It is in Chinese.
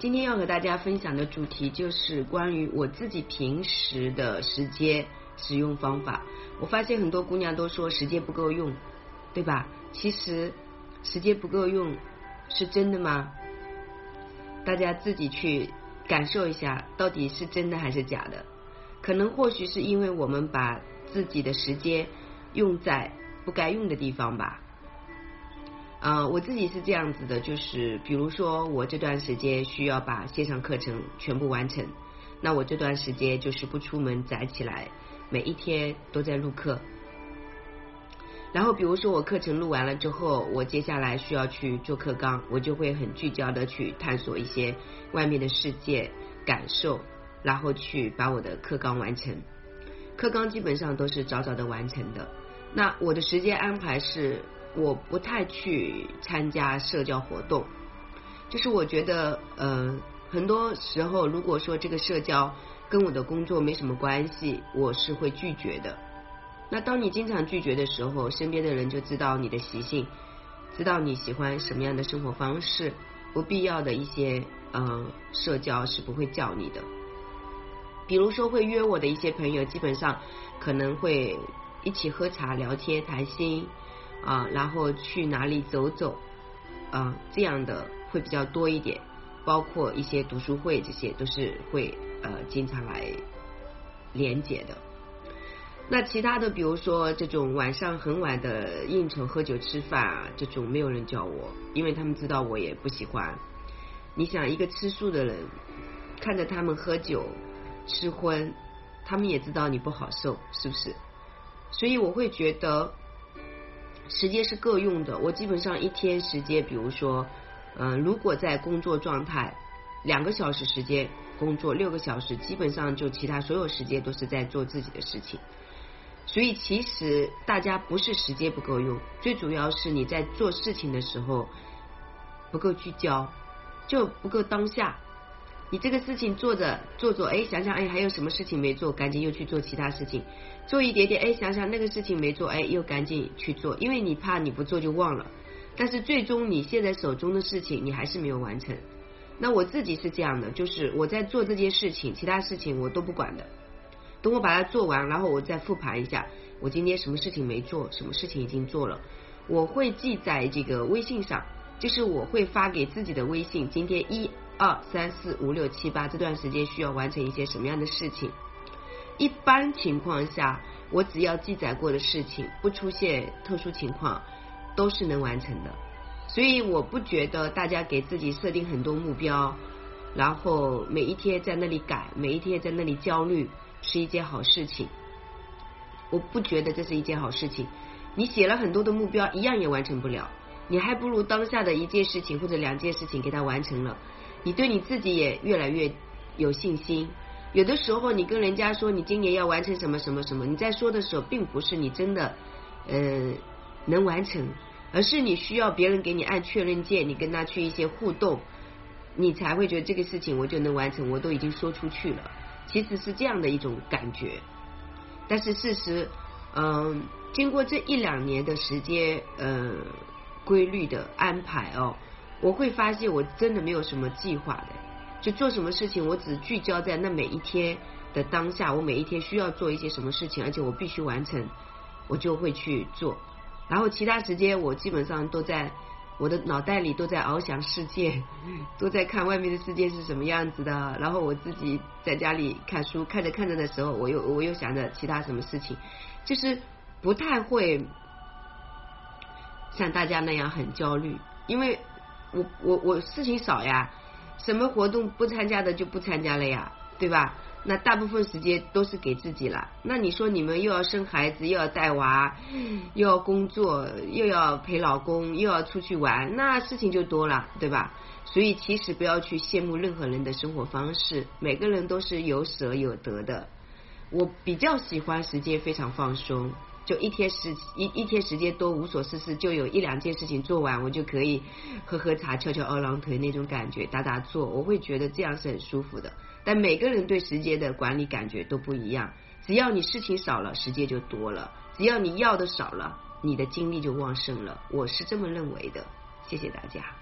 今天要和大家分享的主题就是关于我自己平时的时间使用方法。我发现很多姑娘都说时间不够用，对吧？其实时间不够用是真的吗？大家自己去感受一下，到底是真的还是假的？可能或许是因为我们把自己的时间用在不该用的地方吧。啊，我自己是这样子的，就是比如说我这段时间需要把线上课程全部完成，那我这段时间就是不出门宅起来，每一天都在录课。然后比如说我课程录完了之后，我接下来需要去做课纲，我就会很聚焦的去探索一些外面的世界感受，然后去把我的课纲完成。课纲基本上都是早早的完成的。那我的时间安排是。我不太去参加社交活动，就是我觉得，呃，很多时候如果说这个社交跟我的工作没什么关系，我是会拒绝的。那当你经常拒绝的时候，身边的人就知道你的习性，知道你喜欢什么样的生活方式，不必要的一些呃社交是不会叫你的。比如说会约我的一些朋友，基本上可能会一起喝茶、聊天、谈心。啊，然后去哪里走走啊，这样的会比较多一点，包括一些读书会，这些都是会呃经常来连接的。那其他的，比如说这种晚上很晚的应酬、喝酒、吃饭啊，这种没有人叫我，因为他们知道我也不喜欢。你想，一个吃素的人，看着他们喝酒、吃荤，他们也知道你不好受，是不是？所以我会觉得。时间是够用的，我基本上一天时间，比如说，嗯，如果在工作状态，两个小时时间工作，六个小时，基本上就其他所有时间都是在做自己的事情。所以其实大家不是时间不够用，最主要是你在做事情的时候不够聚焦，就不够当下。你这个事情做着做做，哎，想想哎，还有什么事情没做，赶紧又去做其他事情，做一点点，哎，想想那个事情没做，哎，又赶紧去做，因为你怕你不做就忘了。但是最终你现在手中的事情你还是没有完成。那我自己是这样的，就是我在做这件事情，其他事情我都不管的。等我把它做完，然后我再复盘一下，我今天什么事情没做，什么事情已经做了，我会记在这个微信上，就是我会发给自己的微信，今天一。二三四五六七八这段时间需要完成一些什么样的事情？一般情况下，我只要记载过的事情，不出现特殊情况，都是能完成的。所以我不觉得大家给自己设定很多目标，然后每一天在那里改，每一天在那里焦虑，是一件好事情。我不觉得这是一件好事情。你写了很多的目标，一样也完成不了。你还不如当下的一件事情或者两件事情给它完成了。你对你自己也越来越有信心。有的时候，你跟人家说你今年要完成什么什么什么，你在说的时候，并不是你真的呃能完成，而是你需要别人给你按确认键，你跟他去一些互动，你才会觉得这个事情我就能完成，我都已经说出去了。其实是这样的一种感觉。但是事实，嗯，经过这一两年的时间，呃，规律的安排哦。我会发现我真的没有什么计划的，就做什么事情，我只聚焦在那每一天的当下。我每一天需要做一些什么事情，而且我必须完成，我就会去做。然后其他时间我基本上都在我的脑袋里都在翱翔世界，都在看外面的世界是什么样子的。然后我自己在家里看书，看着看着的时候，我又我又想着其他什么事情，就是不太会像大家那样很焦虑，因为。我我我事情少呀，什么活动不参加的就不参加了呀，对吧？那大部分时间都是给自己了。那你说你们又要生孩子，又要带娃，又要工作，又要陪老公，又要出去玩，那事情就多了，对吧？所以其实不要去羡慕任何人的生活方式，每个人都是有舍有得的。我比较喜欢时间非常放松。就一天时一一天时间多无所事事，就有一两件事情做完，我就可以喝喝茶、翘翘二郎腿那种感觉，打打坐，我会觉得这样是很舒服的。但每个人对时间的管理感觉都不一样，只要你事情少了，时间就多了；只要你要的少了，你的精力就旺盛了。我是这么认为的。谢谢大家。